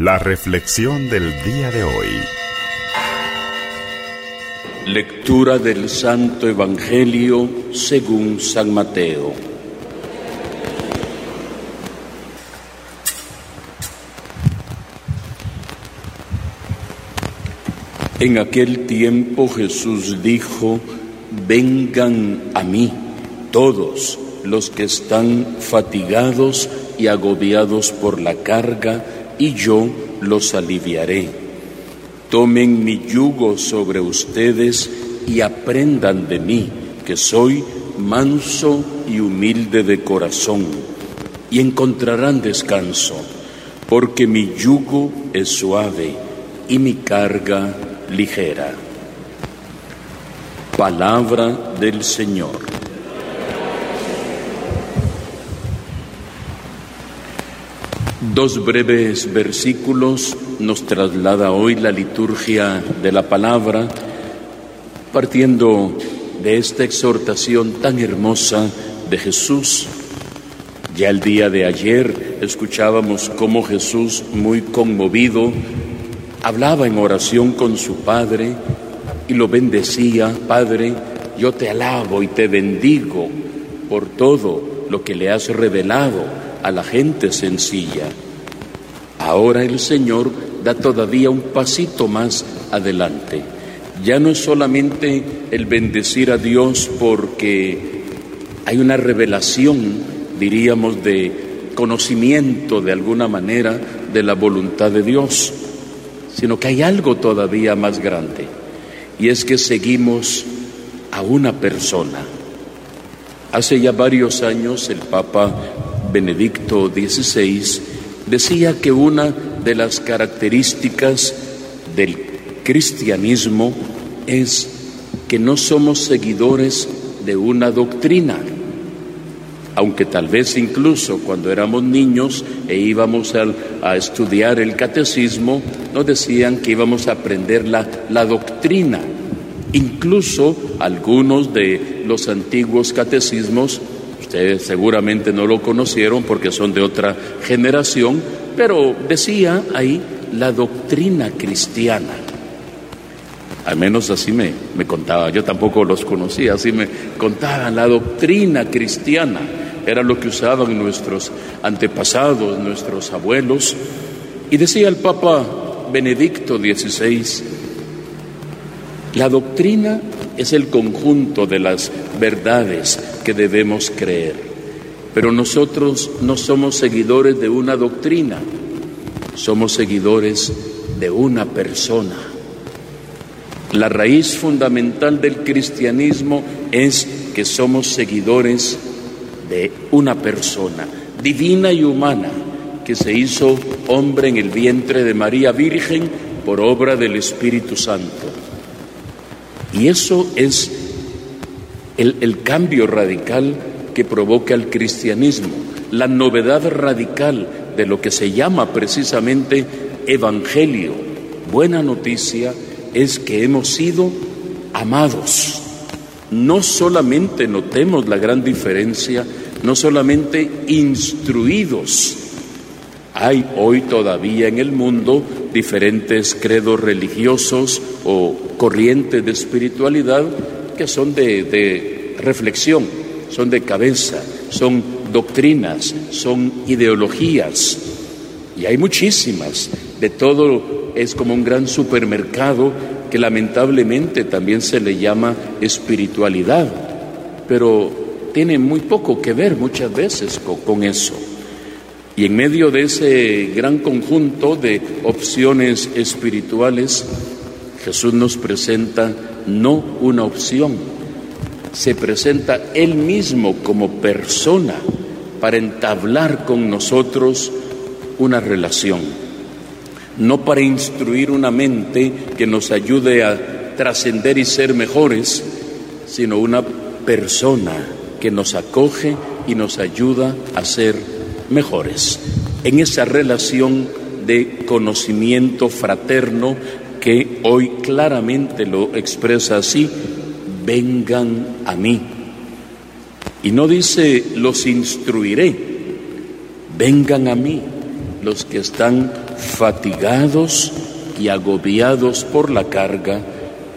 La reflexión del día de hoy. Lectura del Santo Evangelio según San Mateo. En aquel tiempo Jesús dijo, vengan a mí todos los que están fatigados y agobiados por la carga, y yo los aliviaré. Tomen mi yugo sobre ustedes y aprendan de mí, que soy manso y humilde de corazón, y encontrarán descanso, porque mi yugo es suave y mi carga ligera. Palabra del Señor. Dos breves versículos nos traslada hoy la liturgia de la palabra, partiendo de esta exhortación tan hermosa de Jesús. Ya el día de ayer escuchábamos cómo Jesús, muy conmovido, hablaba en oración con su Padre y lo bendecía, Padre, yo te alabo y te bendigo por todo lo que le has revelado a la gente sencilla. Ahora el Señor da todavía un pasito más adelante. Ya no es solamente el bendecir a Dios porque hay una revelación, diríamos, de conocimiento de alguna manera de la voluntad de Dios, sino que hay algo todavía más grande, y es que seguimos a una persona. Hace ya varios años el Papa Benedicto XVI decía que una de las características del cristianismo es que no somos seguidores de una doctrina, aunque tal vez incluso cuando éramos niños e íbamos a, estudiar el catecismo, nos decían que íbamos a aprender la, la doctrina. Incluso algunos de los antiguos catecismos Ustedes seguramente no lo conocieron porque son de otra generación, pero decía ahí la doctrina cristiana. Al menos así me, me contaba, yo tampoco los conocía, así me contaban, la doctrina cristiana era lo que usaban nuestros antepasados, nuestros abuelos. Y decía el Papa Benedicto XVI, la doctrina es el conjunto de las verdades que debemos creer. Pero nosotros no somos seguidores de una doctrina, somos seguidores de una persona. La raíz fundamental del cristianismo es que somos seguidores de una persona, divina y humana, que se hizo hombre en el vientre de María Virgen por obra del Espíritu Santo. Y eso es el, cambio radical que provoca el cristianismo, la novedad radical de lo que se llama precisamente evangelio. Buena noticia es que hemos sido amados. No solamente notemos la gran diferencia, no solamente instruidos. Hay hoy todavía en el mundo diferentes credos religiosos o corrientes de espiritualidad que son de, reflexión, son de cabeza, son doctrinas, son ideologías. Y hay muchísimas. De todo es como un gran supermercado que lamentablemente también se le llama espiritualidad, pero tiene muy poco que ver muchas veces con eso. Y en medio de ese gran conjunto de opciones espirituales, Jesús nos presenta no una opción, se presenta Él mismo como persona para entablar con nosotros una relación, no para instruir una mente que nos ayude a trascender y ser mejores, sino una persona que nos acoge y nos ayuda a ser en esa relación de conocimiento fraterno que hoy claramente lo expresa así, vengan a mí. Y no dice los instruiré, vengan a mí los que están fatigados y agobiados por la carga,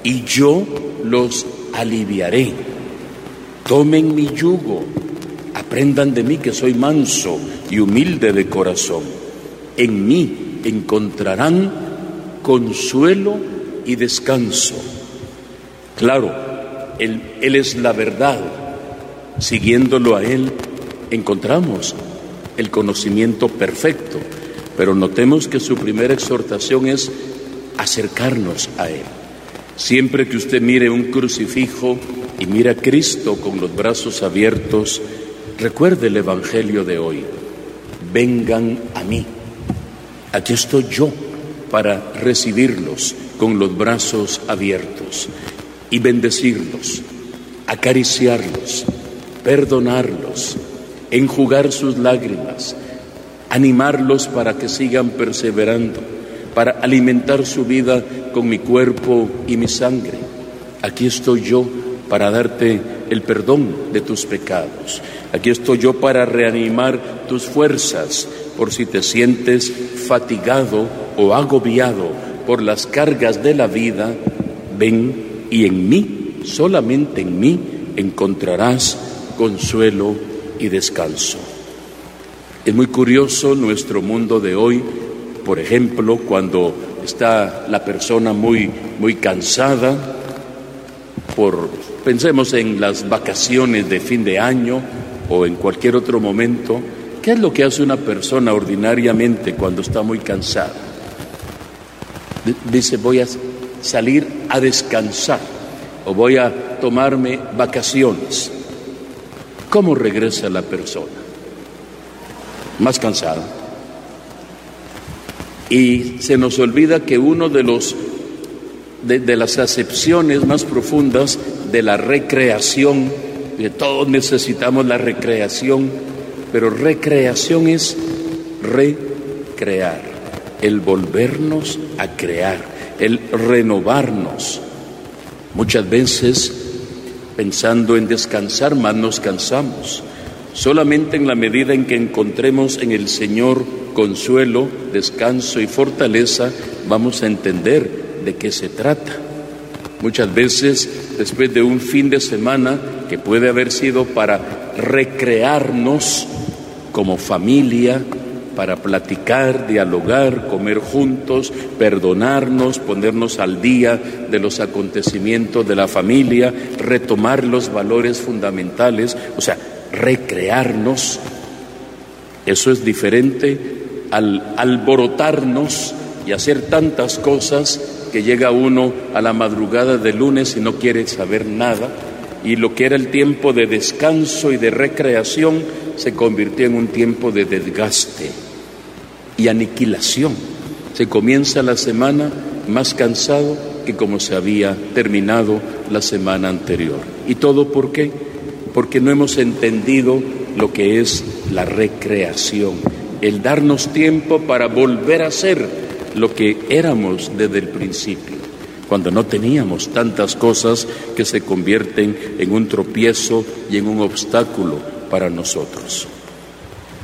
y yo los aliviaré. Tomen mi yugo, aprendan de mí que soy manso y humilde de corazón. En mí encontrarán consuelo y descanso. Claro, él, es la verdad. Siguiéndolo a Él, encontramos el conocimiento perfecto. Pero notemos que su primera exhortación es acercarnos a Él. Siempre que usted mire un crucifijo y mira a Cristo con los brazos abiertos, recuerde el Evangelio de hoy. Vengan a mí. Aquí estoy yo para recibirlos con los brazos abiertos y bendecirlos, acariciarlos, perdonarlos, enjugar sus lágrimas, animarlos para que sigan perseverando, para alimentar su vida con mi cuerpo y mi sangre. Aquí estoy yo para darte el perdón de tus pecados. Aquí estoy yo para reanimar tus fuerzas por si te sientes fatigado o agobiado por las cargas de la vida. Ven y en mí, solamente en mí, encontrarás consuelo y descanso. Es muy curioso nuestro mundo de hoy, por ejemplo, cuando está la persona muy, muy cansada, por, pensemos en las vacaciones de fin de año o en cualquier otro momento, ¿qué es lo que hace una persona ordinariamente cuando está muy cansada? Dice, voy a salir a descansar o voy a tomarme vacaciones. ¿Cómo regresa la persona? Más cansada. Y se nos olvida que uno de los de, las acepciones más profundas de la recreación, que todos necesitamos la recreación, pero recreación es recrear, el volvernos a crear, el renovarnos. Muchas veces pensando en descansar, más nos cansamos. Solamente en la medida en que encontremos en el Señor consuelo, descanso y fortaleza, vamos a entender de qué se trata. Muchas veces, después de un fin de semana que puede haber sido para recrearnos como familia, para platicar, dialogar, comer juntos, perdonarnos, ponernos al día de los acontecimientos de la familia, retomar los valores fundamentales, o sea, recrearnos. Eso es diferente al alborotarnos y hacer tantas cosas que llega uno a la madrugada de lunes y no quiere saber nada y lo que era el tiempo de descanso y de recreación se convirtió en un tiempo de desgaste y aniquilación. Se comienza la semana más cansado que como se había terminado la semana anterior. ¿Y todo por qué? Porque no hemos entendido lo que es la recreación, el darnos tiempo para volver a ser lo que éramos desde el principio cuando no teníamos tantas cosas que se convierten en un tropiezo y en un obstáculo para nosotros.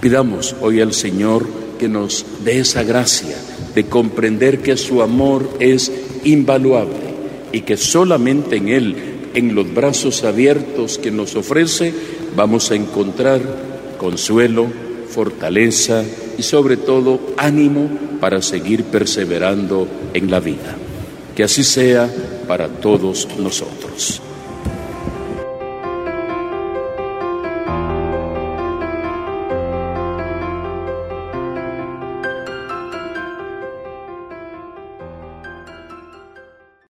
Pidamos hoy al Señor que nos dé esa gracia de comprender que su amor es invaluable y que solamente en Él, en los brazos abiertos que nos ofrece, vamos a encontrar consuelo, fortaleza y sobre todo ánimo para seguir perseverando en la vida. Que así sea para todos nosotros.